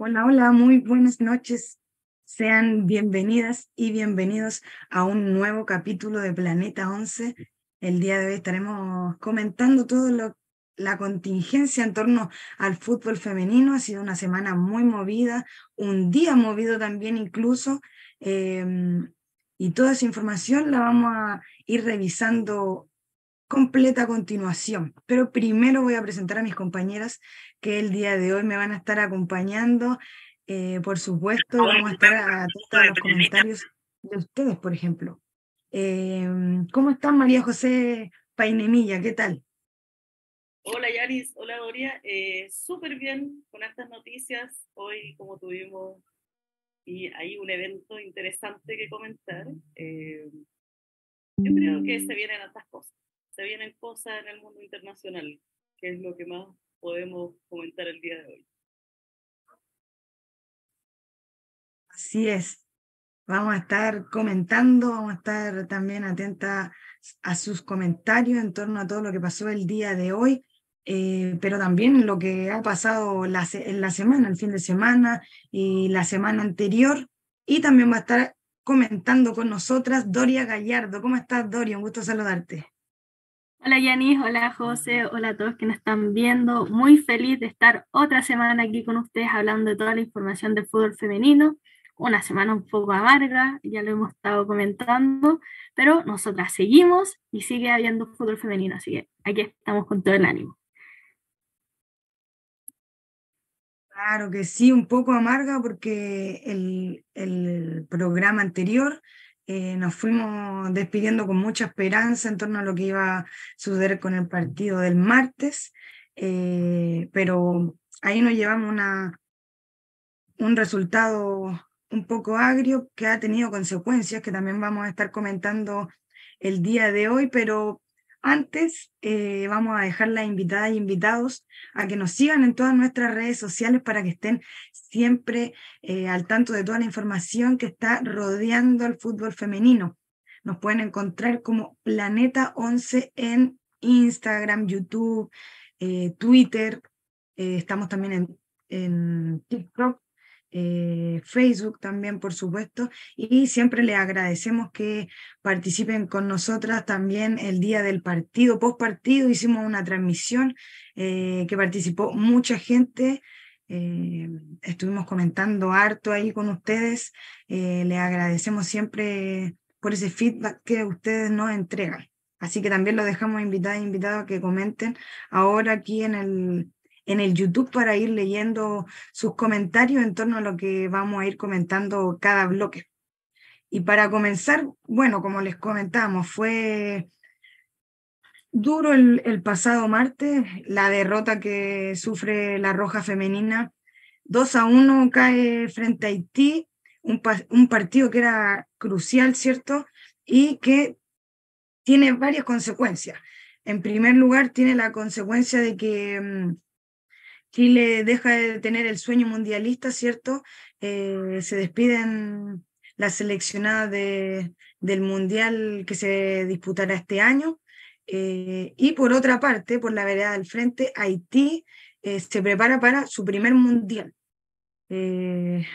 Hola, hola, muy buenas noches. Sean bienvenidas y bienvenidos a un nuevo capítulo de Planeta 11. El día de hoy estaremos comentando todo lo la contingencia en torno al fútbol femenino. Ha sido una semana muy movida, un día movido también incluso. Em, y toda esa información la vamos a ir revisando completa continuación. Pero primero voy a presentar a mis compañeras que el día de hoy me van a estar acompañando. Eh, por supuesto, vamos a estar atentos a los comentarios de ustedes, por ejemplo. Em, ¿Cómo están, María José Painemilla? ¿Qué tal? Hola Yaris, hola Doria, eh, súper bien con estas noticias. Hoy, como tuvimos y hay un evento interesante que comentar, eh, yo creo que se vienen estas cosas. Se vienen cosas en el mundo internacional, que es lo que más podemos comentar el día de hoy. Así es. Vamos a estar comentando, vamos a estar también atentas a sus comentarios en torno a todo lo que pasó el día de hoy. Eh, pero también lo que ha pasado la, en la semana, el fin de semana y la semana anterior. Y también va a estar comentando con nosotras Doria Gallardo. ¿Cómo estás, Doria? Un gusto saludarte. Hola Yanis, hola José, hola a todos que nos están viendo. Muy feliz de estar otra semana aquí con ustedes hablando de toda la información del fútbol femenino. Una semana un poco amarga, ya lo hemos estado comentando, pero nosotras seguimos y sigue habiendo fútbol femenino, así que aquí estamos con todo el ánimo. Claro que sí, un poco amarga porque el, el programa anterior eh, nos fuimos despidiendo con mucha esperanza en torno a lo que iba a suceder con el partido del martes, eh, pero ahí nos llevamos una, un resultado un poco agrio que ha tenido consecuencias que también vamos a estar comentando el día de hoy, pero antes, eh, vamos a dejar las invitadas y invitados a que nos sigan en todas nuestras redes sociales para que estén siempre eh, al tanto de toda la información que está rodeando al fútbol femenino. Nos pueden encontrar como Planeta 11 en Instagram, YouTube, eh, Twitter. estamos también en, en TikTok eh, Facebook también, por supuesto, y siempre le agradecemos que participen con nosotras también el día del partido, post partido, hicimos una transmisión eh, que participó mucha gente. Eh, estuvimos comentando harto ahí con ustedes. le agradecemos siempre por ese feedback que ustedes nos entregan. Así que también lo dejamos invitados e invitados a que comenten ahora aquí en el, en el YouTube para ir leyendo sus comentarios en torno a lo que vamos a ir comentando cada bloque. Y para comenzar, bueno, como les comentamos, fue duro el, pasado martes, la derrota que sufre la Roja Femenina. 2 a 1 cae frente a Haití, un, un partido que era crucial, ¿cierto? Y que tiene varias consecuencias. En primer lugar, tiene la consecuencia de que mm, Chile deja de tener el sueño mundialista, ¿cierto? Eh, se despiden las seleccionadas de, del mundial que se disputará este año. Eh, y por otra parte, por la vereda del frente, Haití eh, se prepara para su primer mundial.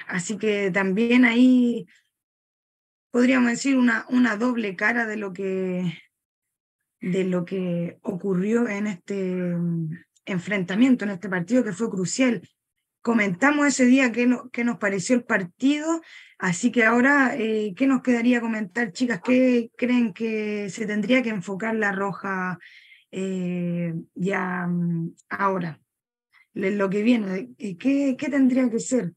así que también ahí podríamos decir una, una doble cara de lo que de lo que ocurrió en este enfrentamiento en este partido que fue crucial. Comentamos ese día qué, no, nos pareció el partido, así que ahora, eh, ¿qué nos quedaría comentar, chicas? ¿Qué creen que se tendría que enfocar la roja eh, ya mm, ahora? Lo que viene, eh, ¿qué, ¿qué tendría que ser?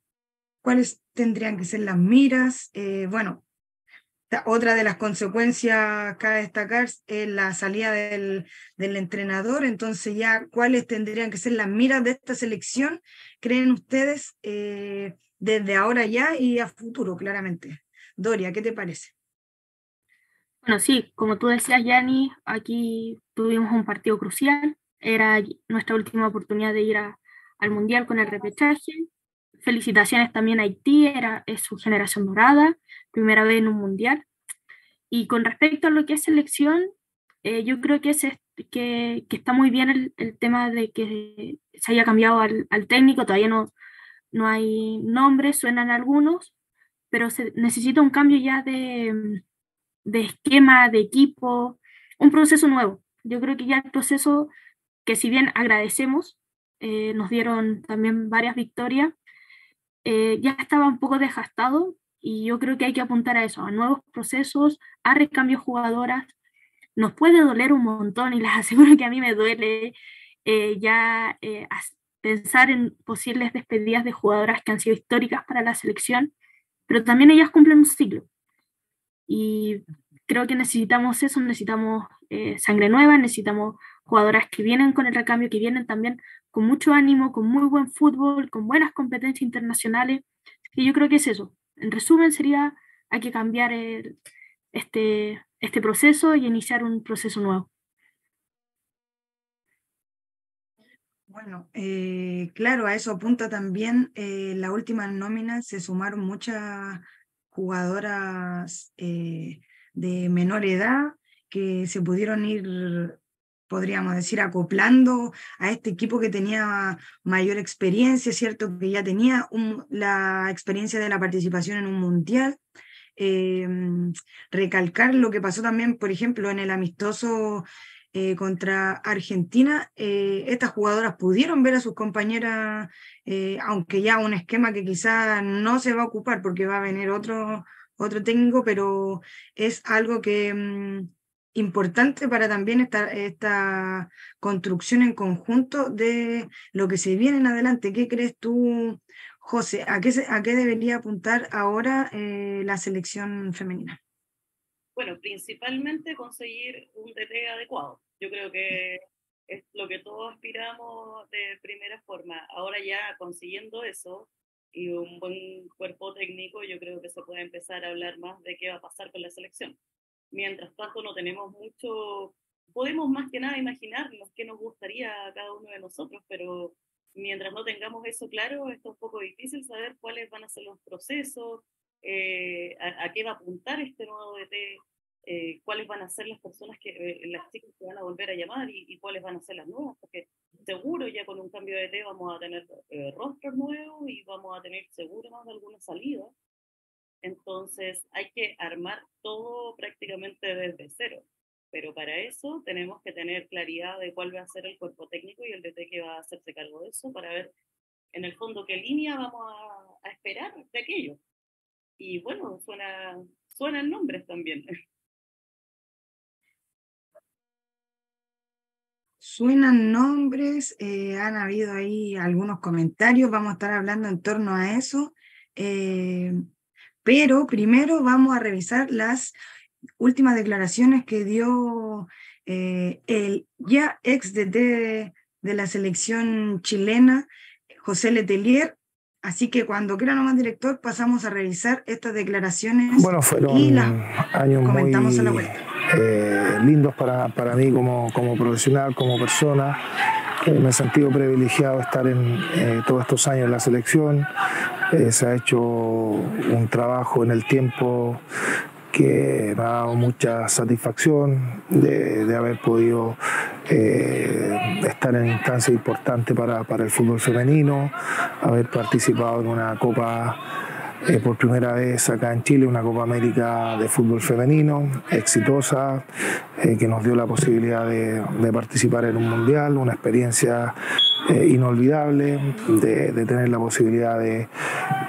¿Cuáles tendrían que ser las miras? bueno, otra de las consecuencias cabe destacar es la salida del, del, entrenador, entonces ya cuáles tendrían que ser las miras de esta selección, creen ustedes, eh, desde ahora ya y a futuro, claramente. Doria, ¿qué te parece? Bueno, sí, como tú decías, Yanni, aquí tuvimos un partido crucial, era nuestra última oportunidad de ir al Mundial con el repechaje. Felicitaciones también a Haití, era, es su generación dorada primera vez en un mundial. Y con respecto a lo que es selección, eh, yo creo que, es, que, que está muy bien el, el, tema de que se haya cambiado al, al, técnico, todavía no, no hay nombres, suenan algunos, pero se necesita un cambio ya de, de esquema, de equipo, un proceso nuevo. Yo creo que ya el proceso que si bien agradecemos, eh, nos dieron también varias victorias, eh, ya estaba un poco desgastado y yo creo que hay que apuntar a eso, a nuevos procesos, a recambios jugadoras. Nos puede doler un montón y les aseguro que a mí me duele eh, ya pensar en posibles despedidas de jugadoras que han sido históricas para la selección, pero también ellas cumplen un ciclo. Y creo que necesitamos eso, necesitamos eh, sangre nueva, necesitamos jugadoras que vienen con el recambio, que vienen también con mucho ánimo, con muy buen fútbol, con buenas competencias internacionales. Y yo creo que es eso. En resumen, sería hay que cambiar este, este proceso y iniciar un proceso nuevo. Bueno, eh, claro, a eso apunta también eh, la última nómina, se sumaron muchas jugadoras eh, de menor edad que se pudieron ir, podríamos decir, acoplando a este equipo que tenía mayor experiencia, ¿cierto? Que ya tenía la experiencia de la participación en un mundial. Em, recalcar lo que pasó también, por ejemplo, en el amistoso eh, contra Argentina, eh, estas jugadoras pudieron ver a sus compañeras, eh, aunque ya un esquema que quizá no se va a ocupar porque va a venir otro, otro técnico, pero es algo que mm, importante para también esta, esta construcción en conjunto de lo que se viene en adelante. ¿Qué crees tú, José? ¿A qué, a qué debería apuntar ahora la selección femenina? Bueno, principalmente conseguir un DT adecuado. Yo creo que es lo que todos aspiramos de primera forma. Ahora ya consiguiendo eso y un buen cuerpo técnico, yo creo que se puede empezar a hablar más de qué va a pasar con la selección. Mientras tanto, no tenemos mucho, podemos más que nada imaginarnos qué nos gustaría a cada uno de nosotros, pero mientras no tengamos eso claro, es un poco difícil saber cuáles van a ser los procesos, eh, a, qué va a apuntar este nuevo DT, eh, cuáles van a ser las personas que, eh, las chicas que van a volver a llamar y, cuáles van a ser las nuevas, porque seguro ya con un cambio de DT vamos a tener rostros nuevos y vamos a tener seguro más de alguna salida. Entonces hay que armar todo prácticamente desde cero. Pero para eso tenemos que tener claridad de cuál va a ser el cuerpo técnico y el DT que va a hacerse cargo de eso para ver en el fondo qué línea vamos a, esperar de aquello. Y bueno, suena, suenan nombres también. Suenan nombres, eh, han habido ahí algunos comentarios, vamos a estar hablando en torno a eso, eh, pero primero vamos a revisar las últimas declaraciones que dio eh, el ya ex DT de la selección chilena, José Letelier, Así que cuando quiera nomás director, pasamos a revisar estas declaraciones bueno, fueron y las años comentamos muy, a la vuelta. Eh, lindos para, para mí como, como, profesional, como persona. Eh, me he sentido privilegiado estar en eh, todos estos años en la selección. Se ha hecho un trabajo en el tiempo que me ha dado mucha satisfacción de, haber podido eh, estar en instancias importantes para, para, el fútbol femenino, haber participado en una copa eh, por primera vez acá en Chile, una Copa América de fútbol femenino, exitosa, eh, que nos dio la posibilidad de, de participar en un mundial, una experiencia eh, inolvidable, de, tener la posibilidad de,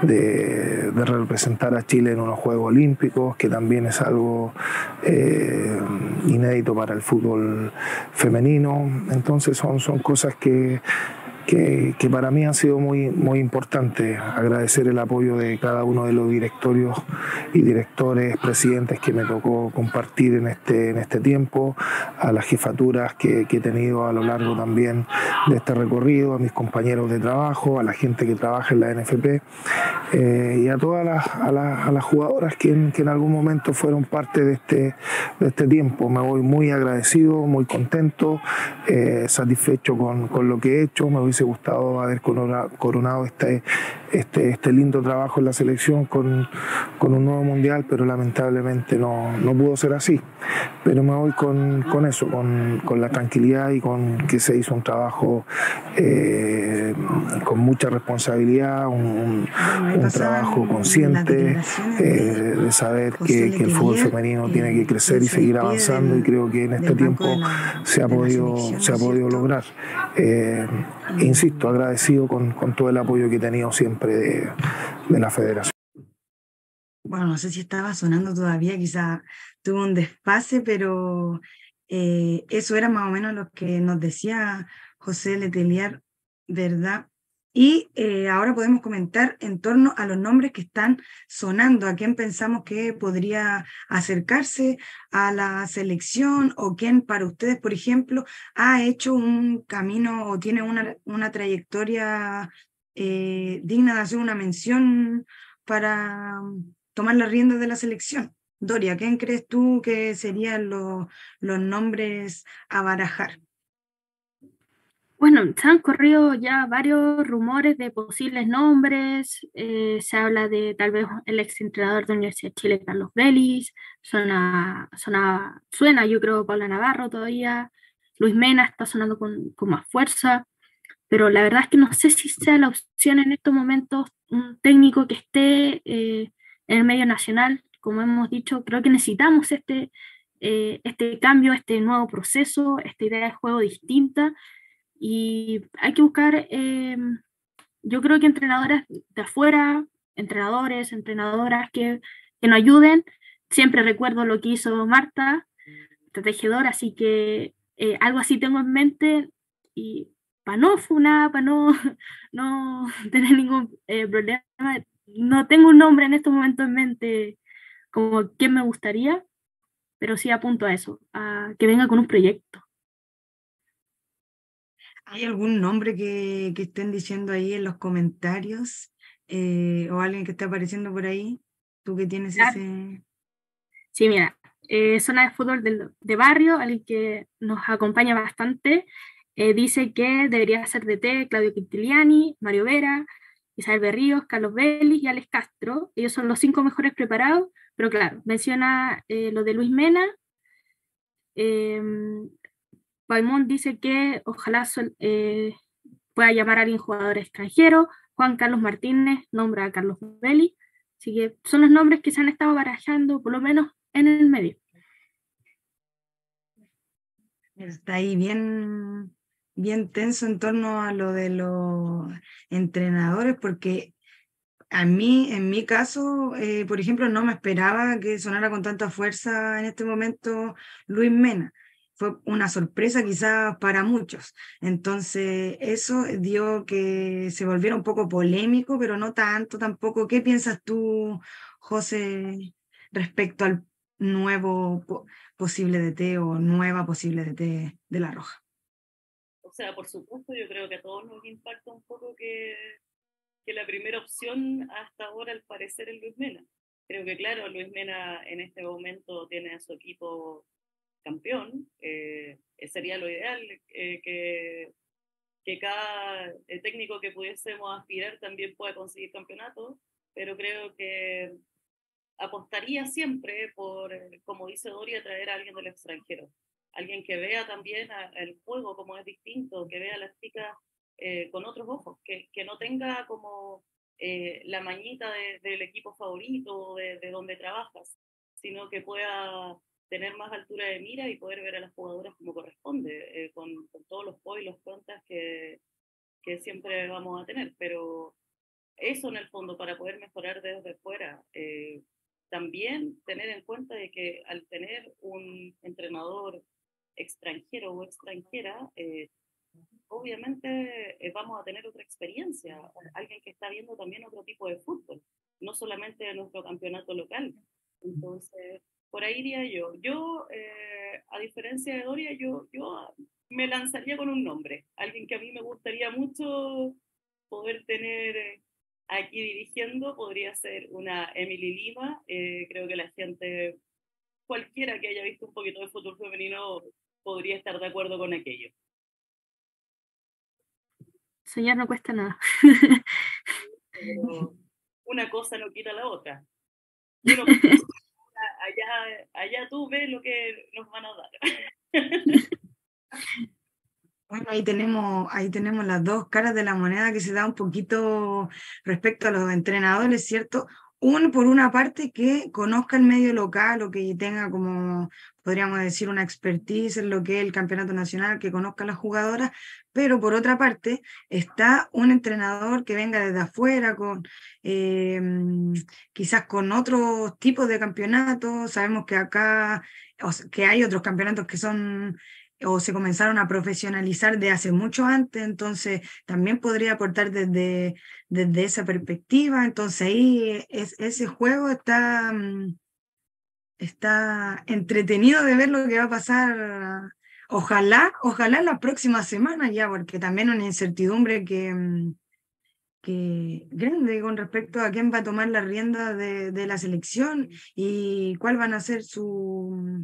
de, representar a Chile en unos Juegos Olímpicos, que también es algo eh, inédito para el fútbol femenino. Entonces son, son cosas que que, para mí han sido muy, muy importantes. Agradecer el apoyo de cada uno de los directorios y directores, presidentes que me tocó compartir en este, en este tiempo, a las jefaturas que, he tenido a lo largo también de este recorrido, a mis compañeros de trabajo, a la gente que trabaja en la NFP eh, y a todas las, a, las jugadoras que en, que en, algún momento fueron parte de este, de este tiempo. Me voy muy agradecido, muy contento, eh, satisfecho con, con, lo que he hecho. Me voy hubiese gustado haber coronado este, este, este lindo trabajo en la selección con, con un nuevo mundial, pero lamentablemente no, no pudo ser así. Pero me voy con, con eso, con, con, la tranquilidad y con que se hizo un trabajo eh, con mucha responsabilidad, un, un trabajo consciente eh, de saber que, que, el fútbol femenino tiene que crecer y seguir avanzando y creo que en este tiempo se ha podido, se ha podido lograr. Eh, insisto, agradecido con, con, todo el apoyo que he tenido siempre de, de la federación. Bueno, no sé si estaba sonando todavía, quizá tuvo un desfase, pero eh, eso era más o menos lo que nos decía José Letelier, ¿verdad? Y eh, ahora podemos comentar en torno a los nombres que están sonando, a quién pensamos que podría acercarse a la selección o quién para ustedes, por ejemplo, ha hecho un camino o tiene una, una trayectoria eh, digna de hacer una mención para tomar las riendas de la selección. Doria, ¿quién crees tú que serían los nombres a barajar? Bueno, se han corrido ya varios rumores de posibles nombres. Eh, se habla de tal vez el ex entrenador de Universidad de Chile, Carlos Vélez. Suena, suena, suena, yo creo, Paula Navarro todavía. Luis Mena está sonando con, con, más fuerza. Pero la verdad es que no sé si sea la opción en estos momentos un técnico que esté eh, en el medio nacional. Como hemos dicho, creo que necesitamos este, eh, este cambio, este nuevo proceso, esta idea de juego distinta y hay que buscar, eh, yo creo que entrenadoras de afuera, entrenadores, entrenadoras que, que nos ayuden. Siempre recuerdo lo que hizo Marta, tejedora, así que eh, algo así tengo en mente y para no funar, para no, no tener ningún eh, problema, no tengo un nombre en este momento en mente como quién me gustaría, pero sí apunto a eso, a que venga con un proyecto. ¿Hay algún nombre que, que, estén diciendo ahí en los comentarios? Eh, ¿O alguien que esté apareciendo por ahí? ¿Tú que tienes ese...? Sí, mira, eh, Zona de Fútbol de, de, Barrio, alguien que nos acompaña bastante, eh, dice que debería ser DT Claudio Quintiliani, Mario Vera, Isabel Berríos, Carlos Vélez y Alex Castro. Ellos son los cinco mejores preparados, pero claro, menciona lo de Luis Mena, Baimón dice que ojalá eh, pueda llamar a alguien jugador extranjero. Juan Carlos Martínez nombra a Carlos Belli. Así que son los nombres que se han estado barajando, por lo menos en el medio. Está ahí bien, bien tenso en torno a lo de los entrenadores, porque a mí, en mi caso, eh, por ejemplo, no me esperaba que sonara con tanta fuerza en este momento Luis Mena fue una sorpresa quizás para muchos. Entonces, eso dio que se volviera un poco polémico, pero no tanto tampoco. ¿Qué piensas tú, José, respecto al nuevo posible DT o nueva posible DT de La Roja? O sea, por supuesto, yo creo que a todos nos impacta un poco que, que la primera opción hasta ahora, al parecer, es Luis Mena. Creo que, claro, Luis Mena en este momento tiene a su equipo campeón, eh, sería lo ideal eh, que, que cada eh, técnico que pudiésemos aspirar también pueda conseguir campeonato, pero creo que apostaría siempre por, como dice Doria, traer a alguien del extranjero, alguien que vea también el juego como es distinto, que vea las chicas con otros ojos, que, que no tenga como la mañita del equipo favorito, de, de donde trabajas, sino que pueda tener más altura de mira y poder ver a las jugadoras como corresponde, eh, con, con, todos los pos y los contas que, que siempre vamos a tener. Pero eso en el fondo, para poder mejorar desde fuera, eh, también tener en cuenta de que al tener un entrenador extranjero o extranjera, eh, obviamente vamos a tener otra experiencia, alguien que está viendo también otro tipo de fútbol, no solamente nuestro campeonato local. Entonces, por ahí iría yo. Yo, eh, a diferencia de Doria, yo, yo me lanzaría con un nombre, alguien que a mí me gustaría mucho poder tener eh, aquí dirigiendo, podría ser una Emily Lima. Eh, creo que la gente, cualquiera que haya visto un poquito de fútbol femenino, podría estar de acuerdo con aquello. soñar no cuesta nada. una cosa no quita la otra. allá, allá tú ves lo que nos van a dar. Bueno, ahí tenemos, ahí tenemos las dos caras de la moneda que se da un poquito respecto a los entrenadores, ¿cierto? Uno, por una parte, que conozca el medio local o que tenga como, podríamos decir, una expertise en lo que es el campeonato nacional, que conozca a las jugadoras, pero por otra parte está un entrenador que venga desde afuera, con eh, quizás con otros tipos de campeonatos. Sabemos que acá, que hay otros campeonatos que son o se comenzaron a profesionalizar de hace mucho antes, entonces también podría aportar desde, desde esa perspectiva, entonces ahí es, ese juego está, mm, está entretenido de ver lo que va a pasar, ojalá, ojalá la próxima semana ya, porque también una incertidumbre que, mm, que grande con respecto a quién va a tomar la rienda de, de la selección y cuál van a ser su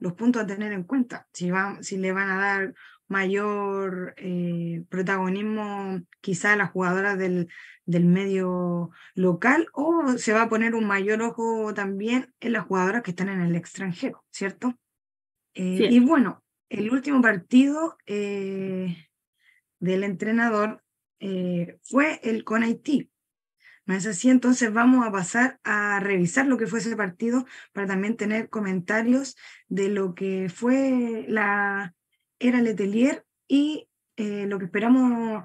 los puntos a tener en cuenta, si, si le van a dar mayor eh, protagonismo quizá a las jugadoras del, del, medio local o se va a poner un mayor ojo también en las jugadoras que están en el extranjero, ¿cierto? Eh, y bueno, el último partido eh, del entrenador fue el con Haití. ¿No es así? Entonces vamos a pasar a revisar lo que fue ese partido para también tener comentarios de lo que fue la era Letelier y eh, lo que esperamos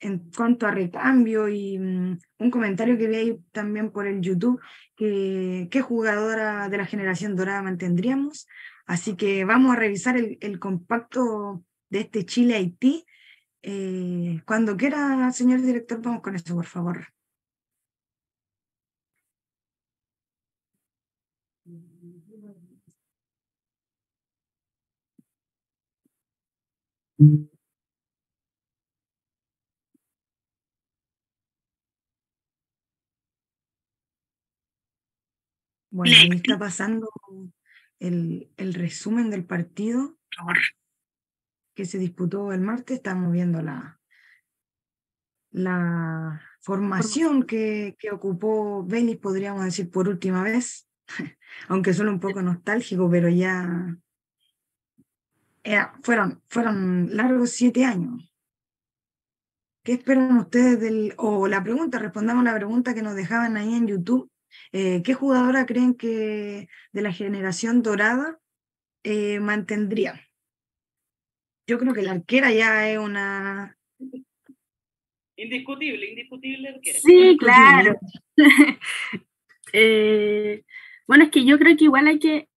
en cuanto a recambio y mm, un comentario que vi ahí también por el YouTube, que qué jugadora de la generación dorada mantendríamos. Así que vamos a revisar el, compacto de este Chile-Haití. Eh, cuando quiera, señor director, vamos con eso, por favor. Bueno, ahí está pasando el, el resumen del partido que se disputó el martes. Estamos viendo la, la formación. que, que ocupó Vélez, podríamos decir, por última vez, aunque suena un poco nostálgico, pero ya fueron, fueron largos siete años. ¿Qué esperan ustedes del, o la pregunta, respondamos la pregunta que nos dejaban ahí en YouTube, eh, ¿qué jugadora creen que de la generación dorada eh, mantendría? Yo creo que la arquera ya es una... Indiscutible, indiscutible arquera. Sí, claro. Eh, bueno, es que yo creo que igual hay que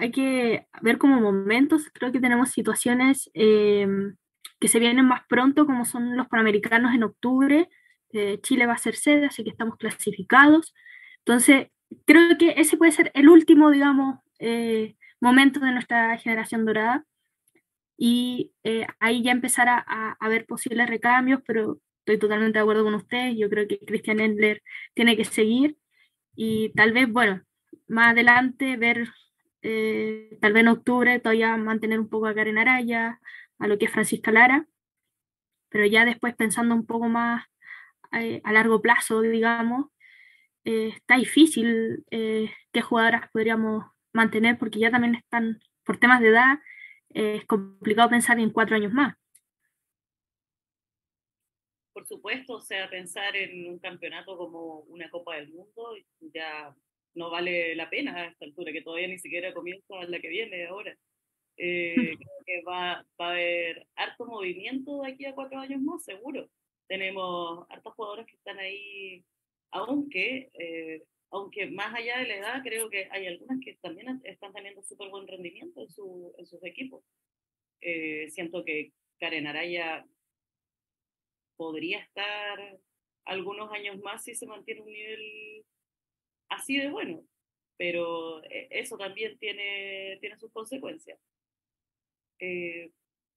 hay que ver como momentos, creo que tenemos situaciones em, que se vienen más pronto, como son los Panamericanos en octubre, eh, Chile va a ser sede, así que estamos clasificados. Entonces, creo que ese puede ser el último, digamos, eh, momento de nuestra generación dorada. Y eh, ahí ya empezar a, a, ver posibles recambios, pero estoy totalmente de acuerdo con ustedes. Yo creo que Christian Endler tiene que seguir y tal vez, bueno, más adelante ver eh, tal vez en octubre todavía mantener un poco a Karen Araya, a lo que es Francisca Lara, pero ya después pensando un poco más eh, a largo plazo, digamos, eh, está difícil qué jugadoras podríamos mantener porque ya también están, por temas de edad, es complicado pensar en cuatro años más. Por supuesto, o sea, pensar en un campeonato como una Copa del Mundo ya no vale la pena a esta altura, que todavía ni siquiera comienza la que viene ahora. Eh, creo que va, va, a haber harto movimiento de aquí a cuatro años más, seguro. Tenemos hartos jugadores que están ahí, aunque, eh, aunque más allá de la edad, creo que hay algunas que también están teniendo súper buen rendimiento en, su, en sus equipos. Eh, siento que Karen Araya podría estar algunos años más si se mantiene un nivel así de bueno, pero eh, eso también tiene, tiene sus consecuencias. Eh,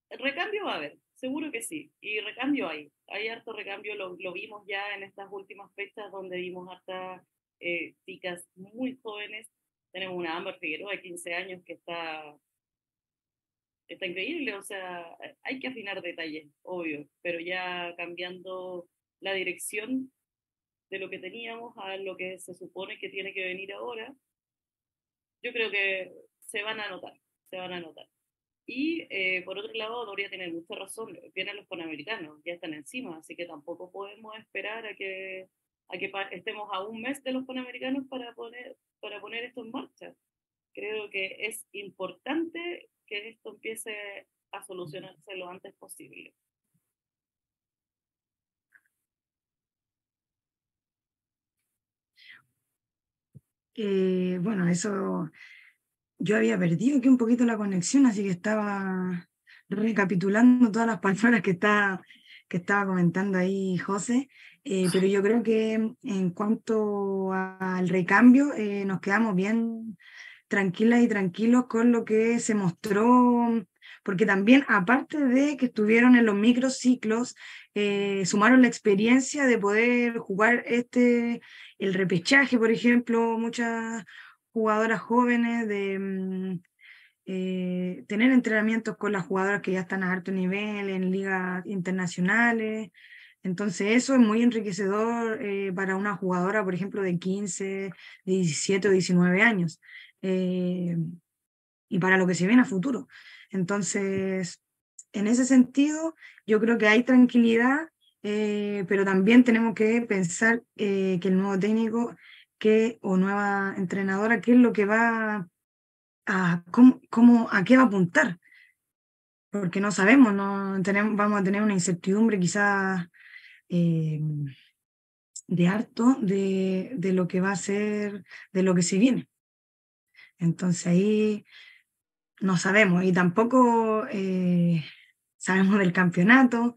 recambio va a haber, seguro que sí, y recambio hay, hay harto recambio, lo, lo vimos ya en estas últimas fechas donde vimos hasta eh, chicas muy jóvenes, tenemos una Amber Figueroa de 15 años que está está increíble, o sea, hay que afinar detalles, obvio, pero ya cambiando la dirección de lo que teníamos a lo que se supone que tiene que venir ahora, yo creo que se van a notar, se van a notar. Y eh, por otro lado, Doria tiene mucha razón, vienen los panamericanos, ya están encima, así que tampoco podemos esperar a que, a que estemos a un mes de los panamericanos para poner, esto en marcha. Creo que es importante que esto empiece a solucionarse lo antes posible. Eh, bueno, eso yo había perdido aquí un poquito la conexión, así que estaba recapitulando todas las palabras que, está, que estaba comentando ahí José, eh, pero yo creo que en cuanto al recambio eh, nos quedamos bien tranquilas y tranquilos con lo que se mostró, porque también aparte de que estuvieron en los microciclos, eh, sumaron la experiencia de poder jugar este, el repechaje, por ejemplo, muchas jugadoras jóvenes, de mm, eh, tener entrenamientos con las jugadoras que ya están a alto nivel en ligas internacionales. Entonces eso es muy enriquecedor eh, para una jugadora, por ejemplo, de 15, 17 o 19 años. Eh, y para lo que se viene a futuro. Entonces, en ese sentido, yo creo que hay tranquilidad, pero también tenemos que pensar que el nuevo técnico qué, o nueva entrenadora, qué es lo que va a, cómo, a qué va a apuntar. Porque no sabemos, no tenemos, vamos a tener una incertidumbre quizás eh, de harto de, de lo que va a ser, de lo que se viene. Entonces ahí no sabemos y tampoco eh, sabemos del campeonato,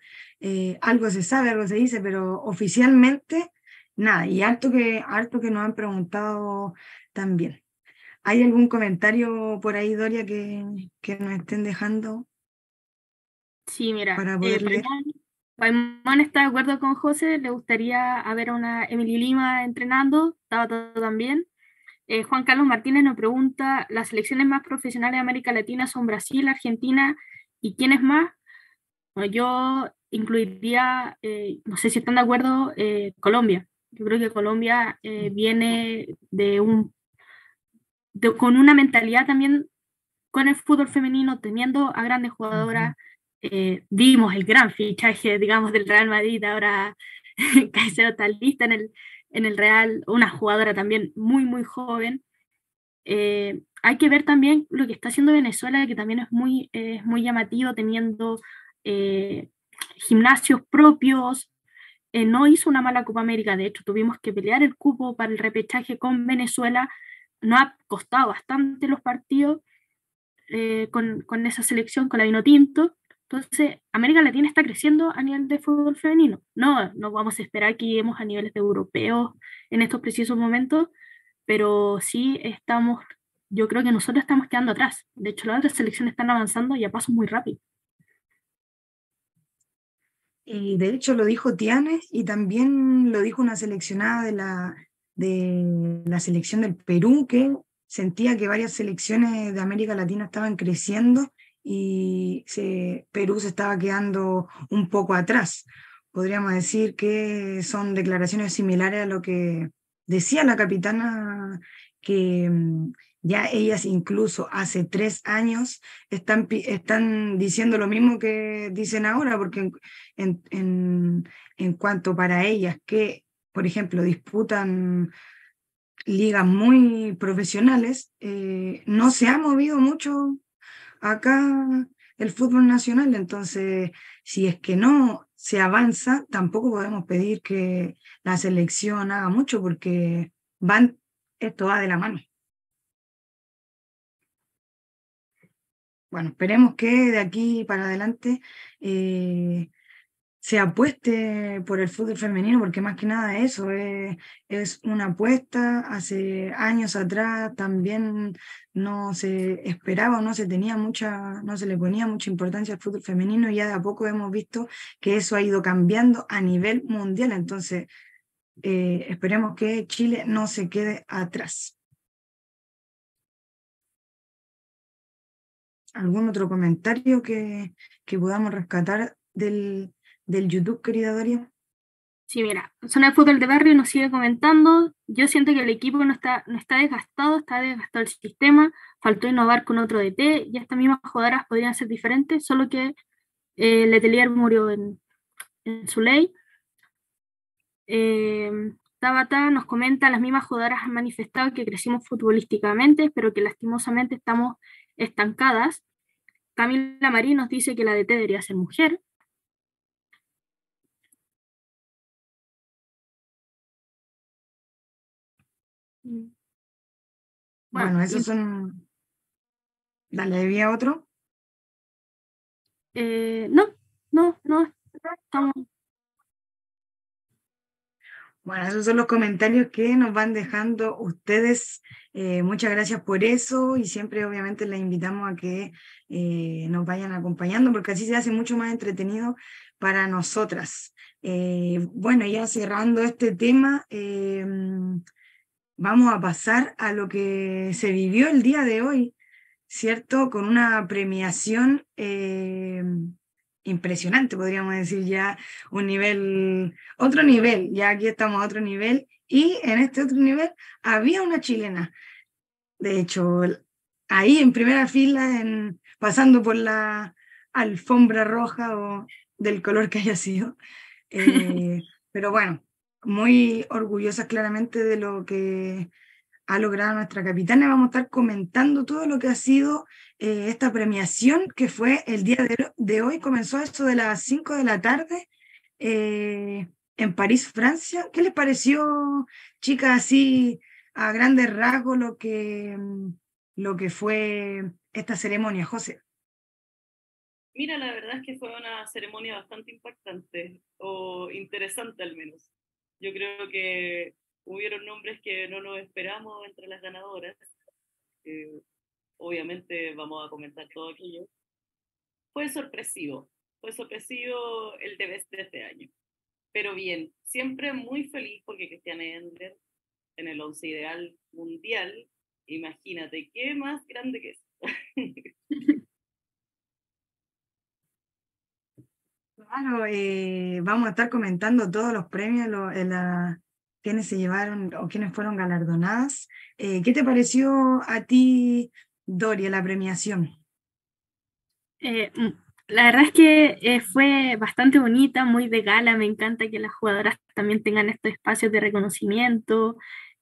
eh, algo se sabe, algo se dice, pero oficialmente nada, y harto que, harto que nos han preguntado también. ¿Hay algún comentario por ahí, Doria, que, que nos estén dejando? Sí, mira, para poder eh, está de acuerdo con José, le gustaría ver a una Emily Lima entrenando, estaba todo también. Eh, Juan Carlos Martínez nos pregunta, ¿las selecciones más profesionales de América Latina son Brasil, Argentina y quiénes más? yo incluiría, eh, no sé si están de acuerdo, eh, Colombia. Yo creo que Colombia eh, viene de un, con una mentalidad también con el fútbol femenino, teniendo a grandes jugadoras. Eh, vimos el gran fichaje, digamos, del Real Madrid, ahora Caicedo está lista en el, en el Real, una jugadora también muy, muy joven. Eh, hay que ver también lo que está haciendo Venezuela, que también es muy, es muy llamativo, teniendo gimnasios propios, eh, no hizo una mala Copa América, de hecho tuvimos que pelear el cupo para el repechaje con Venezuela, nos ha costado bastante los partidos eh, con, con, esa selección, con la Vino Tinto. Entonces, América Latina está creciendo a nivel de fútbol femenino. No, no vamos a esperar que lleguemos a niveles de europeos en estos precisos momentos, pero sí estamos, yo creo que nosotros estamos quedando atrás. De hecho, las otras selecciones están avanzando y a pasos muy rápidos. Y de hecho lo dijo Tiane y también lo dijo una seleccionada de la, de la selección del Perú que sentía que varias selecciones de América Latina estaban creciendo y se, Perú se estaba quedando un poco atrás. Podríamos decir que son declaraciones similares a lo que decía la capitana que mm, ya ellas incluso hace tres años están, están diciendo lo mismo que dicen ahora, porque en, en, en cuanto para ellas que, por ejemplo, disputan ligas muy profesionales, eh, no se ha movido mucho acá el fútbol nacional, entonces si es que no se avanza, tampoco podemos pedir que la selección haga mucho porque van, esto va de la mano. Bueno, esperemos que de aquí para adelante eh, se apueste por el fútbol femenino, porque más que nada eso es, una apuesta. Hace años atrás también no se esperaba no se tenía mucha, no se le ponía mucha importancia al fútbol femenino y ya de a poco hemos visto que eso ha ido cambiando a nivel mundial. Entonces, eh, esperemos que Chile no se quede atrás. Algún otro comentario que, que podamos rescatar del, del YouTube, querida Daria? Sí, mira, Zona de Fútbol de Barrio nos sigue comentando. Yo siento que el equipo no está, no está desgastado, está desgastado el sistema, faltó innovar con otro DT y estas mismas jugadoras podrían ser diferentes, solo que eh, Letelier murió en, en su ley. Eh, Tabata nos comenta, las mismas jugadoras han manifestado que crecimos futbolísticamente, pero que lastimosamente estamos estancadas. Camila Marí nos dice que la DT debería ser mujer. Mm. Bueno, esos son... Dale, ¿había otro? Eh, no, no, no, estamos... Bueno, esos son los comentarios que nos van dejando ustedes. Eh, muchas gracias por eso y siempre obviamente les invitamos a que eh, nos vayan acompañando porque así se hace mucho más entretenido para nosotras. bueno, ya cerrando este tema, vamos a pasar a lo que se vivió el día de hoy, ¿cierto? Con una premiación eh, impresionante, podríamos decir ya un nivel, otro nivel, ya aquí estamos a otro nivel, y en este otro nivel había una chilena. De hecho, ahí en primera fila, en, pasando por la alfombra roja o del color que haya sido. Eh, pero bueno, muy orgullosas claramente de lo que ha logrado nuestra capitana. Vamos a estar comentando todo lo que ha sido eh, esta premiación que fue el día de, hoy. Comenzó esto de las 5 de la tarde eh, en París, Francia. ¿Qué les pareció, chicas, así a grandes rasgos lo que, lo que fue esta ceremonia, José? Mira, la verdad es que fue una ceremonia bastante impactante o interesante al menos. Yo creo que hubieron nombres que no nos esperamos entre las ganadoras. Obviamente vamos a comentar todo aquello. Fue sorpresivo, fue sorpresivo el de este año. Pero bien, siempre muy feliz porque Cristian Ender en el once ideal mundial, imagínate, ¿qué más grande que eso? Claro, eh, vamos a estar comentando todos los premios, lo, quienes se llevaron o quienes fueron galardonadas. Eh, ¿Qué te pareció a ti, Doria, la premiación? Eh, mm, la verdad es que fue bastante bonita, muy de gala. Me encanta que las jugadoras también tengan estos espacios de reconocimiento,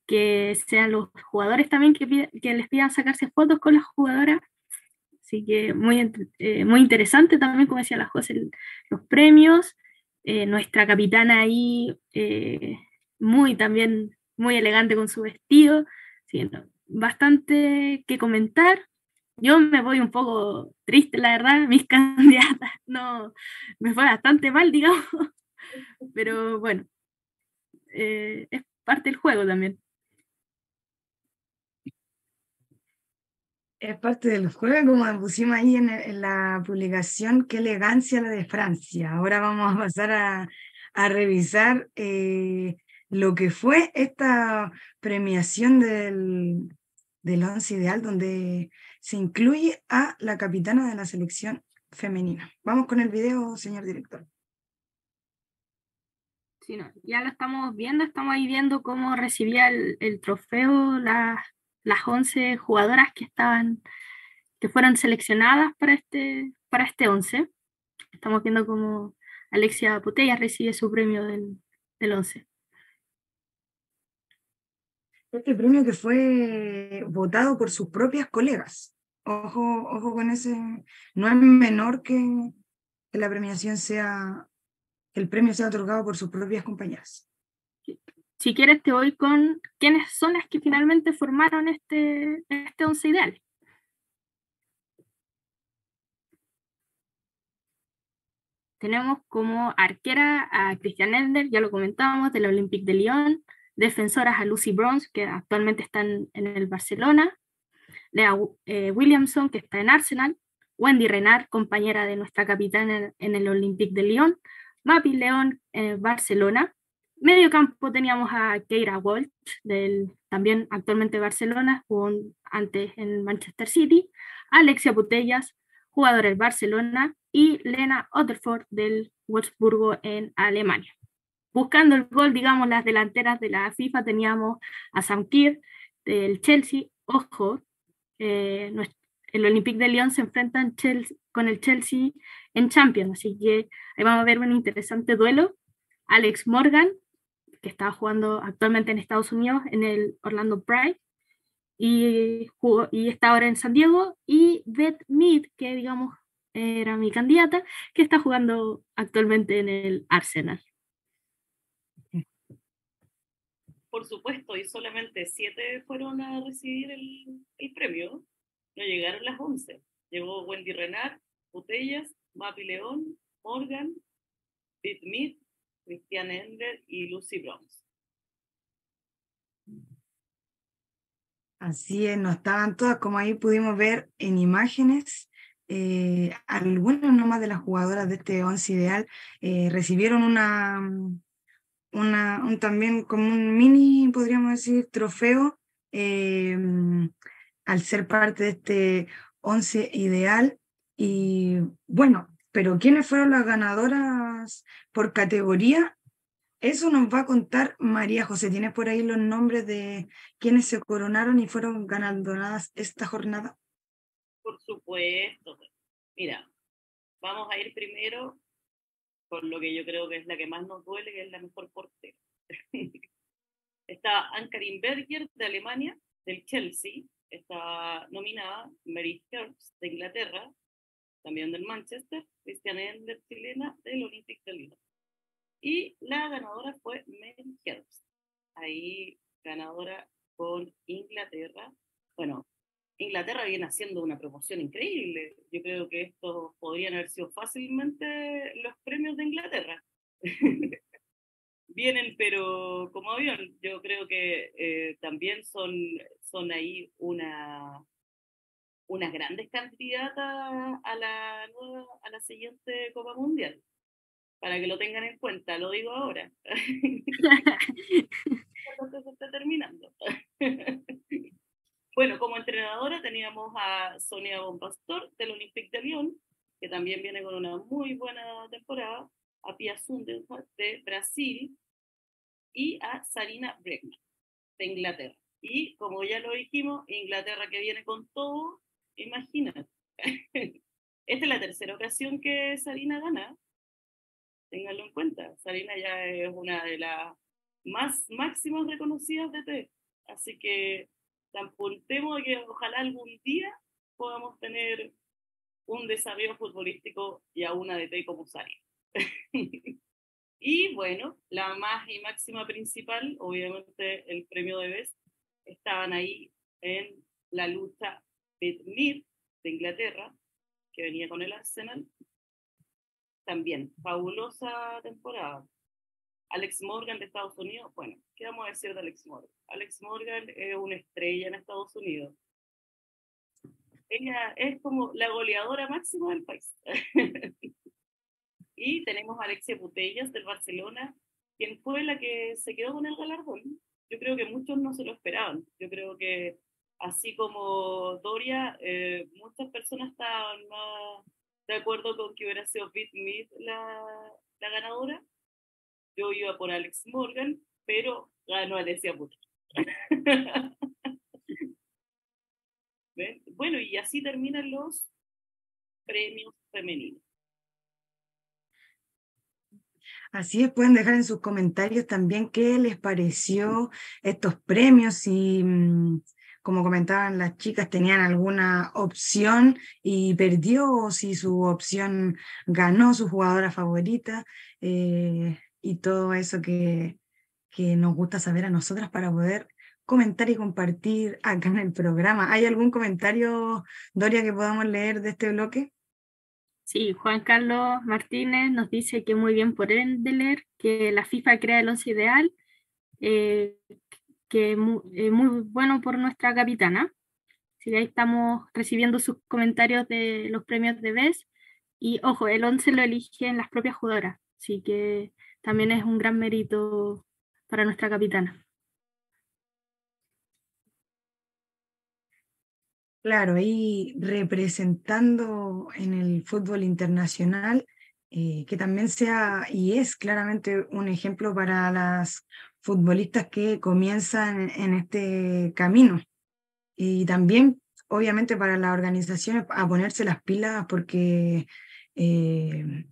que sean los jugadores también que, les pidan sacarse fotos con las jugadoras. Así que muy, eh, muy interesante también, como decía la José, los premios. Eh, nuestra capitana ahí, eh, muy también, muy elegante con su vestido. Bastante que comentar. Yo me voy un poco triste, la verdad. Mis candidatas no, me fue bastante mal, digamos. Pero bueno, es parte del juego también. es parte del juego, como pusimos ahí en, la publicación, qué elegancia la de Francia. Ahora vamos a pasar a, revisar eh, lo que fue esta premiación del, del Once Ideal, donde se incluye a la capitana de la selección femenina. Vamos con el video, señor director. Sí, ya lo estamos viendo, estamos ahí viendo cómo recibía el, el trofeo la, las 11 jugadoras que estaban, que fueron seleccionadas para este, para este 11. Estamos viendo cómo Alexia Putella recibe su premio del, del 11. Este premio que fue votado por sus propias colegas. Ojo, ojo con ese. No es menor que, la premiación sea, que el premio sea otorgado por sus propias compañeras si quieres te voy con quiénes son las que finalmente formaron este, este once ideal. Tenemos como arquera a Christian Ender, ya lo comentábamos, del Olympique de Lyon, defensoras a Lucy Bronze, que actualmente están en el Barcelona, Lea eh, Williamson, que está en Arsenal, Wendy Renard, compañera de nuestra capitana en, el Olympique de Lyon, Mapi León en Barcelona, Medio campo teníamos a Keira Walsh, del también actualmente Barcelona, jugó antes en Manchester City, Alexia Putellas, jugador del Barcelona, y Lena Otterford del Wolfsburgo en Alemania. Buscando el gol, digamos, las delanteras de la FIFA teníamos a Sam Kier del Chelsea. Ojo, eh, el Olympique de Lyon se enfrenta con el Chelsea en Champions, así que ahí vamos a ver un interesante duelo. Alex Morgan, que está jugando actualmente en Estados Unidos en el Orlando Pride, y, y está ahora en San Diego, y Beth Mead, que digamos era mi candidata, que está jugando actualmente en el Arsenal. Por supuesto, y solamente siete fueron a recibir el, premio. No llegaron las once. Llegó Wendy Renard, Botellas, Mapi León, Morgan, Pete Mead, Christian Ender y Lucy Bronze. Así es, no estaban todas, como ahí pudimos ver en imágenes, eh, algunas nomás de las jugadoras de este once ideal eh, recibieron una, una un, también como un mini, podríamos decir, trofeo eh, al ser parte de este once ideal. Y bueno, pero ¿quiénes fueron las ganadoras por categoría? Eso nos va a contar María José. ¿Tienes por ahí los nombres de quienes se coronaron y fueron ganadoras esta jornada? Por supuesto. Mira, vamos a ir primero con lo que yo creo que es la que más nos duele, que es la mejor portera. está Ankarin Berger de Alemania, del Chelsea. Está nominada Mary Herbst de Inglaterra, también del Manchester. Christian Ender, chilena, del Olympic de Lyon. Y la ganadora fue Mary Herbst. Ahí ganadora con Inglaterra. Bueno, Inglaterra viene haciendo una promoción increíble. Yo creo que estos podrían haber sido fácilmente los premios de Inglaterra. Vienen, pero como avión. Yo creo que eh, también son, son ahí una, unas grandes candidatas a la, a la siguiente Copa Mundial. Para que lo tengan en cuenta, lo digo ahora. Se está terminando. Bueno, como entrenadora teníamos a Sonia Bonpastor del Olympique de Lyon, que también viene con una muy buena temporada, a Pia Sundenhout de Brasil y a Sarina Bregman de Inglaterra. Y como ya lo dijimos, Inglaterra que viene con todo, imagínate. Esta es la tercera ocasión que Sarina gana. Ténganlo en cuenta. Sarina ya es una de las más máximas reconocidas de T. Así que apuntemos a que ojalá algún día podamos tener un desarrollo futbolístico y a una DT como Sari. y bueno, la más y máxima principal, obviamente el premio de Best, estaban ahí en la lucha Mir de Inglaterra, que venía con el Arsenal. También, fabulosa temporada. Alex Morgan de Estados Unidos, bueno, ¿qué vamos a decir de Alex Morgan? Alex Morgan es una estrella en Estados Unidos. Ella es como la goleadora máxima del país. y tenemos a Alexia Putellas del Barcelona, quien fue la que se quedó con el galardón. Yo creo que muchos no se lo esperaban. Yo creo que así como Doria, eh, muchas personas estaban más de acuerdo con que hubiera sido Pete Mead la, la ganadora yo iba por Alex Morgan, pero ganó Alessia Putra. bueno, y así terminan los premios femeninos. Así es, pueden dejar en sus comentarios también qué les pareció estos premios y mm, como comentaban las chicas, tenían alguna opción y perdió, o si su opción ganó su jugadora favorita. Eh, y todo eso que, que nos gusta saber a nosotras para poder comentar y compartir acá en el programa. ¿Hay algún comentario, Doria, que podamos leer de este bloque? Sí, Juan Carlos Martínez nos dice que muy bien por él de leer, que la FIFA crea el once ideal, eh, que muy, muy, bueno por nuestra capitana. Sí, ahí estamos recibiendo sus comentarios de los premios de BES. Y ojo, el 11 lo eligen las propias jugadoras, así que también es un gran mérito para nuestra capitana. Claro, ahí representando en el fútbol internacional, eh, que también sea y es claramente un ejemplo para las futbolistas que comienzan en este camino. Y también, obviamente, para las organizaciones a ponerse las pilas porque eh,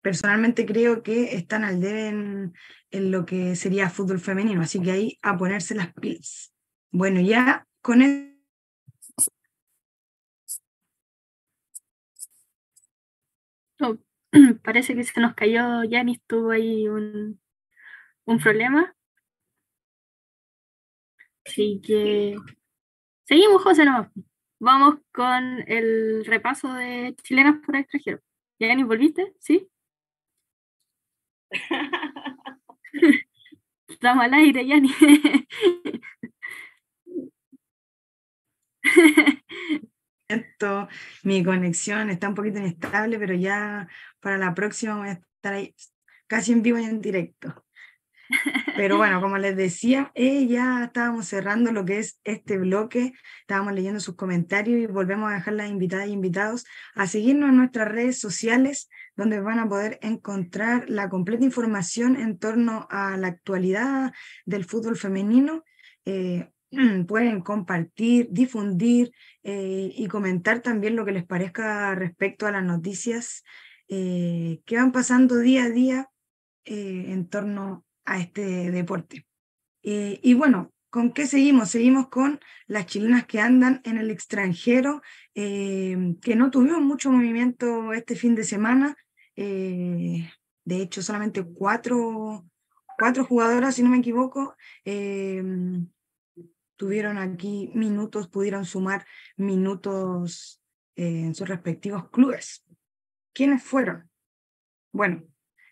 personalmente creo que están al debe en, lo que sería fútbol femenino. Así que ahí a ponerse las pilas. Bueno, ya con esto parece que se nos cayó Yanis, tuvo ahí un, un problema. Así que seguimos, José, no. Vamos con el repaso de chilenas por extranjero. ¿Yanis, volviste? ¿Sí? Estamos al aire, Yanis. mi conexión está un poquito inestable, pero ya para la próxima voy a estar ahí casi en vivo y en directo. Pero bueno, como les decía, eh, ya estábamos cerrando lo que es este bloque, estábamos leyendo sus comentarios y volvemos a dejar las invitadas y invitados a seguirnos en nuestras redes sociales, donde van a poder encontrar la completa información en torno a la actualidad del fútbol femenino. Eh, pueden compartir, difundir eh, y comentar también lo que les parezca respecto a las noticias que van pasando día a día en torno a este deporte. y bueno, ¿con qué seguimos? Seguimos con las chilenas que andan en el extranjero, que no tuvieron mucho movimiento este fin de semana. de hecho, solamente cuatro, cuatro jugadoras, si no me equivoco, tuvieron aquí minutos, pudieron sumar minutos eh, en sus respectivos clubes. ¿Quiénes fueron? Bueno,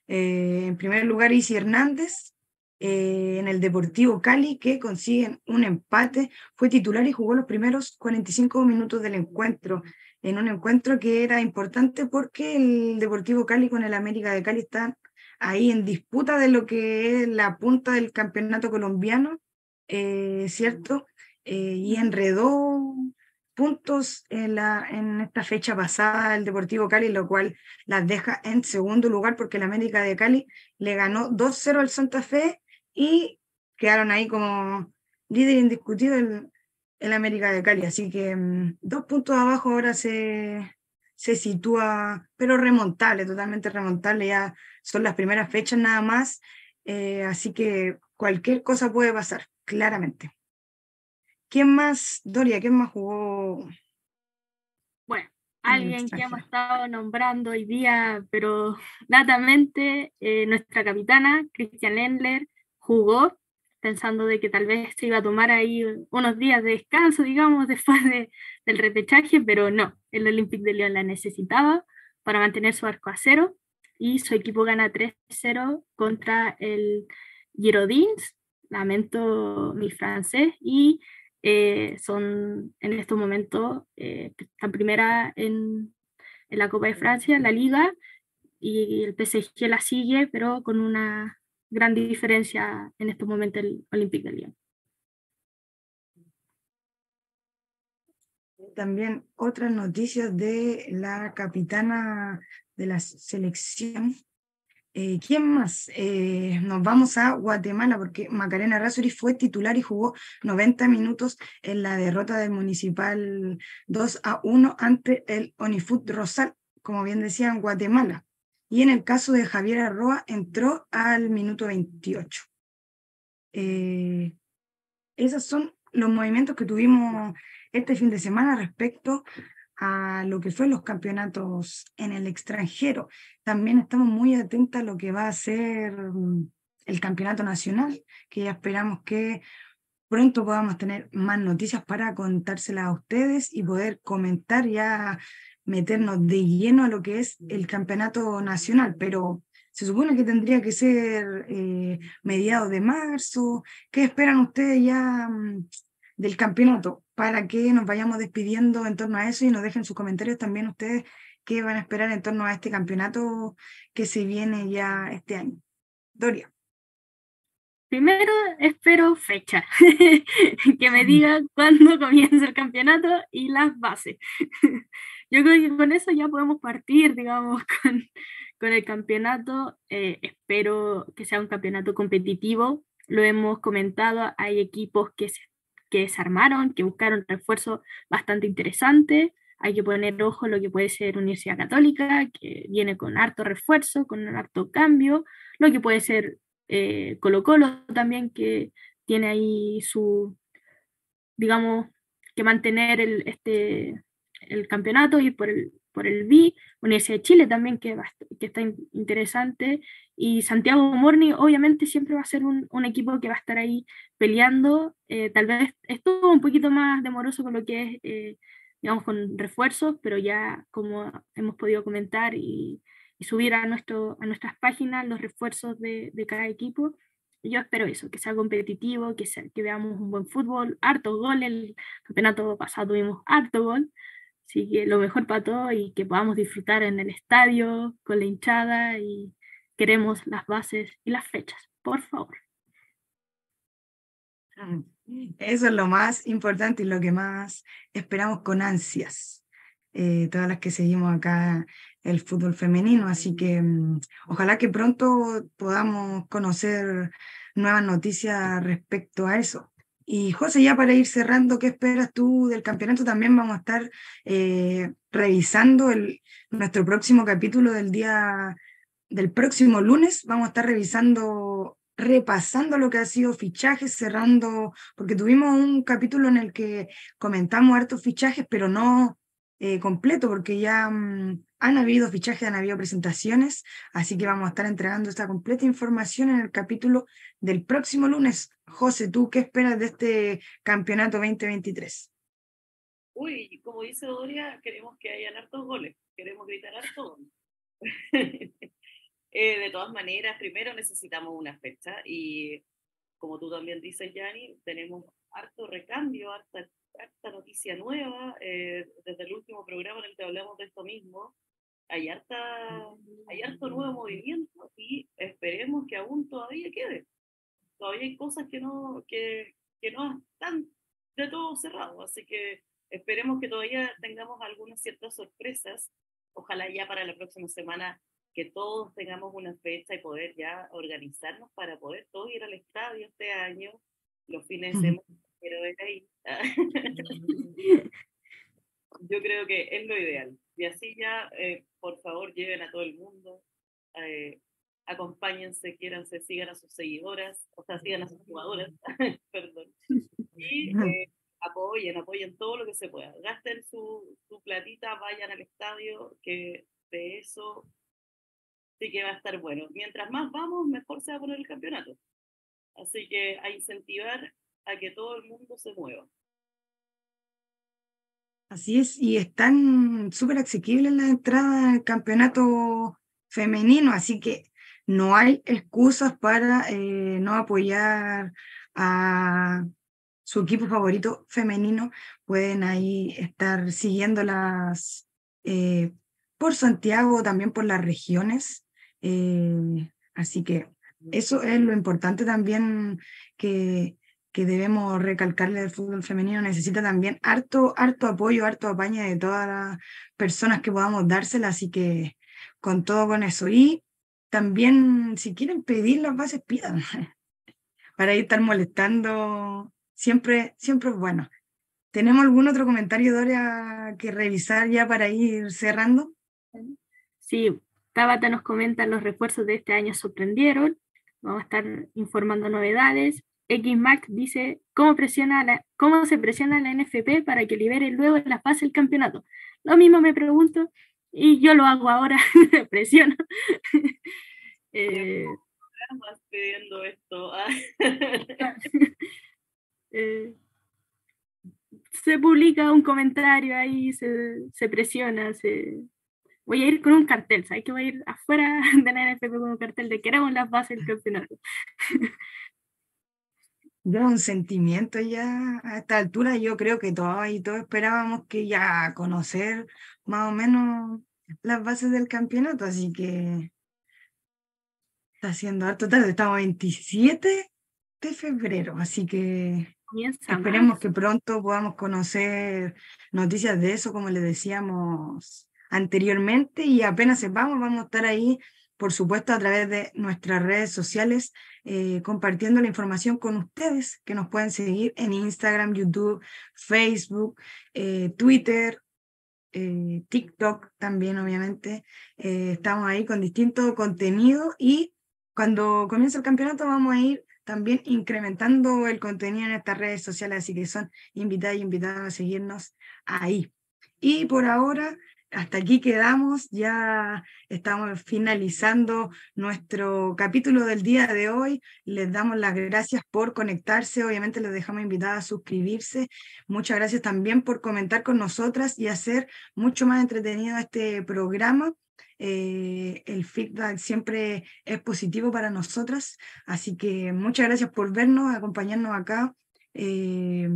eh, en primer lugar, Isi Hernández, eh, en el Deportivo Cali, que consiguen un empate, fue titular y jugó los primeros 45 minutos del encuentro, en un encuentro que era importante porque el Deportivo Cali con el América de Cali están ahí en disputa de lo que es la punta del campeonato colombiano eh, ¿cierto? Y enredó puntos en, la, en esta fecha pasada el Deportivo Cali, lo cual las deja en segundo lugar porque el América de Cali le ganó 2-0 al Santa Fe y quedaron ahí como líder indiscutido el, el América de Cali. Así que mm, dos puntos abajo ahora se, se sitúa, pero remontable, totalmente remontable. Ya son las primeras fechas nada más. Eh, así que cualquier cosa puede pasar claramente. ¿Quién más, Doria, quién más jugó? Bueno, alguien que hemos estado nombrando hoy día, pero datamente, eh, nuestra capitana, Christian Lendler, jugó pensando de que tal vez se iba a tomar ahí unos días de descanso, digamos, después de, del repechaje, pero no, el Olympique de Lyon la necesitaba para mantener su arco a cero y su equipo gana 3-0 contra el Girondins. Lamento mi francés, y eh, son en estos momentos, eh, primera en, en, la Copa de Francia, la Liga, y el PSG la sigue, pero con una gran diferencia en estos momentos el Olympique de Lyon. También otras noticias de la capitana de la selección, eh, ¿Quién más? Eh, nos vamos a Guatemala porque Macarena Razuri fue titular y jugó 90 minutos en la derrota del Municipal 2 a 1 ante el Onifut Rosal, como bien decía, en Guatemala. Y en el caso de Javier Arroa entró al minuto 28. Eh, esos son los movimientos que tuvimos este fin de semana respecto a lo que fue los campeonatos en el extranjero. También estamos muy atentos a lo que va a ser mm, el campeonato nacional, que ya esperamos que pronto podamos tener más noticias para contárselas a ustedes y poder comentar ya meternos de lleno a lo que es el campeonato nacional, pero se supone que tendría que ser eh, mediados de marzo. ¿Qué esperan ustedes ya mm, del campeonato, para que nos vayamos despidiendo en torno a eso y nos dejen sus comentarios también ustedes qué van a esperar en torno a este campeonato que se viene ya este año. Doria. primero espero fecha, que me digan cuándo comienza el campeonato y las bases. Yo creo que con eso ya podemos partir, digamos, con, con el campeonato. Eh, espero que sea un campeonato competitivo. Lo hemos comentado, hay equipos que se, que se armaron, que buscaron refuerzos bastante interesantes. Hay que poner ojo lo que puede ser Universidad Católica, que viene con harto refuerzo, con un harto cambio, lo que puede ser eh, Colo Colo también, que tiene ahí su, digamos, que mantener el, este, el campeonato y por el, por el B, Universidad de Chile también, que, que está interesante, y Santiago Morni obviamente siempre va a ser un, un equipo que va a estar ahí peleando, eh, tal vez estuvo un poquito más demoroso con lo que es, eh, digamos, con refuerzos, pero ya como hemos podido comentar y, y subir a, nuestro, a nuestras páginas los refuerzos de, de cada equipo, yo espero eso, que sea competitivo, que, sea, que veamos un buen fútbol, harto gol, el campeonato pasado tuvimos harto gol, Así que lo mejor para todos y que podamos disfrutar en el estadio, con la hinchada y queremos las bases y las fechas, por favor. Eso es lo más importante y lo que más esperamos con ansias. Eh, todas las que seguimos acá el fútbol femenino, así que mm, ojalá que pronto podamos conocer nuevas noticias respecto a eso. Y José, ya para ir cerrando, ¿qué esperas tú del campeonato? También vamos a estar eh, revisando el, nuestro próximo capítulo del día del próximo lunes. Vamos a estar revisando, repasando lo que ha sido fichajes, cerrando, porque tuvimos un capítulo en el que comentamos hartos fichajes, pero no eh, completo, porque ya mm, han habido fichajes, han habido presentaciones, así que vamos a estar entregando esta completa información en el capítulo del próximo lunes. José, ¿tú qué esperas de este campeonato 2023? Uy, como dice Doria, queremos que hayan hartos goles, queremos gritar harto eh, de todas maneras, primero necesitamos una fecha y como tú también dices, Yanni, tenemos harto recambio, harta esta noticia nueva, eh, desde el último programa en el que hablamos de esto mismo, hay, harta, hay harto nuevo movimiento y esperemos que aún todavía quede. Todavía hay cosas que no, que, que no están de todo cerrado, así que esperemos que todavía tengamos algunas ciertas sorpresas. Ojalá ya para la próxima semana que todos tengamos una fecha y poder ya organizarnos para poder todos ir al estadio este año, los fines de semana quiero ver ahí. Yo creo que es lo ideal. Y así ya, eh, por favor, lleven a todo el mundo, eh, acompáñense, quieranse, sigan a sus seguidoras, o sea, sigan a sus jugadoras, perdón. Y eh, apoyen, apoyen todo lo que se pueda. Gasten su, su platita, vayan al estadio, que de eso sí que va a estar bueno. Mientras más vamos, mejor se va a poner el campeonato. Así que a incentivar a que todo el mundo se mueva. Así es, y están súper asequibles las entradas al campeonato femenino, así que no hay excusas para eh, no apoyar a su equipo favorito femenino. Pueden ahí estar siguiéndolas eh, por Santiago, también por las regiones. Eh, así que eso es lo importante también que que debemos recalcarle del fútbol femenino necesita también harto, harto apoyo, harto apaño de todas las personas que podamos dársela, así que con todo con eso. Y también, si quieren pedir las bases, pidan. Para ir estar molestando, siempre, siempre es bueno. ¿Tenemos algún otro comentario, Doria, que revisar ya para ir cerrando? Sí, Tabata nos comenta los refuerzos de este año sorprendieron. Vamos a estar informando novedades. XMAC dice, ¿cómo, presiona la, ¿cómo se presiona la NFP para que libere luego la fase del campeonato? Lo mismo me pregunto y yo lo hago ahora, presiono. eh, pidiendo esto. eh, se publica un comentario ahí, se, se presiona, se... Voy a ir con un cartel, ¿sabes? Que voy a ir afuera de la NFP con un cartel de queremos las bases del campeonato ya un sentimiento ya a esta altura. Yo creo que todos y todos esperábamos que ya conocer más o menos las bases del campeonato, así que está siendo harto tarde. Estamos 27 de febrero, así que esperemos que pronto podamos conocer noticias de eso, como les decíamos anteriormente, y apenas sepamos, vamos a estar ahí, por supuesto, a través de nuestras redes sociales, eh, compartiendo la información con ustedes, que nos pueden seguir en Instagram, YouTube, Facebook, eh, Twitter, eh, TikTok también, obviamente. estamos ahí con distinto contenido y cuando comience el campeonato vamos a ir también incrementando el contenido en estas redes sociales, así que son invitados y invitados a seguirnos ahí. Y por ahora, hasta aquí quedamos, ya estamos finalizando nuestro capítulo del día de hoy. Les damos las gracias por conectarse, obviamente les dejamos invitados a suscribirse. Muchas gracias también por comentar con nosotras y hacer mucho más entretenido este programa. Eh, el feedback siempre es positivo para nosotras, así que muchas gracias por vernos, acompañarnos acá. Eh,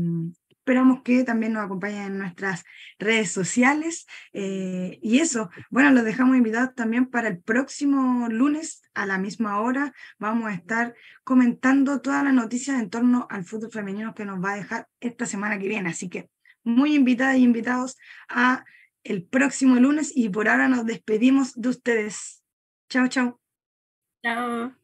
esperamos que también nos acompañen en nuestras redes sociales. Eh, y eso, bueno, los dejamos invitados también para el próximo lunes a la misma hora. Vamos a estar comentando todas las noticias en torno al fútbol femenino que nos va a dejar esta semana que viene. Así que muy invitadas y invitados a el próximo lunes y por ahora nos despedimos de ustedes. Chao, chao. Chao.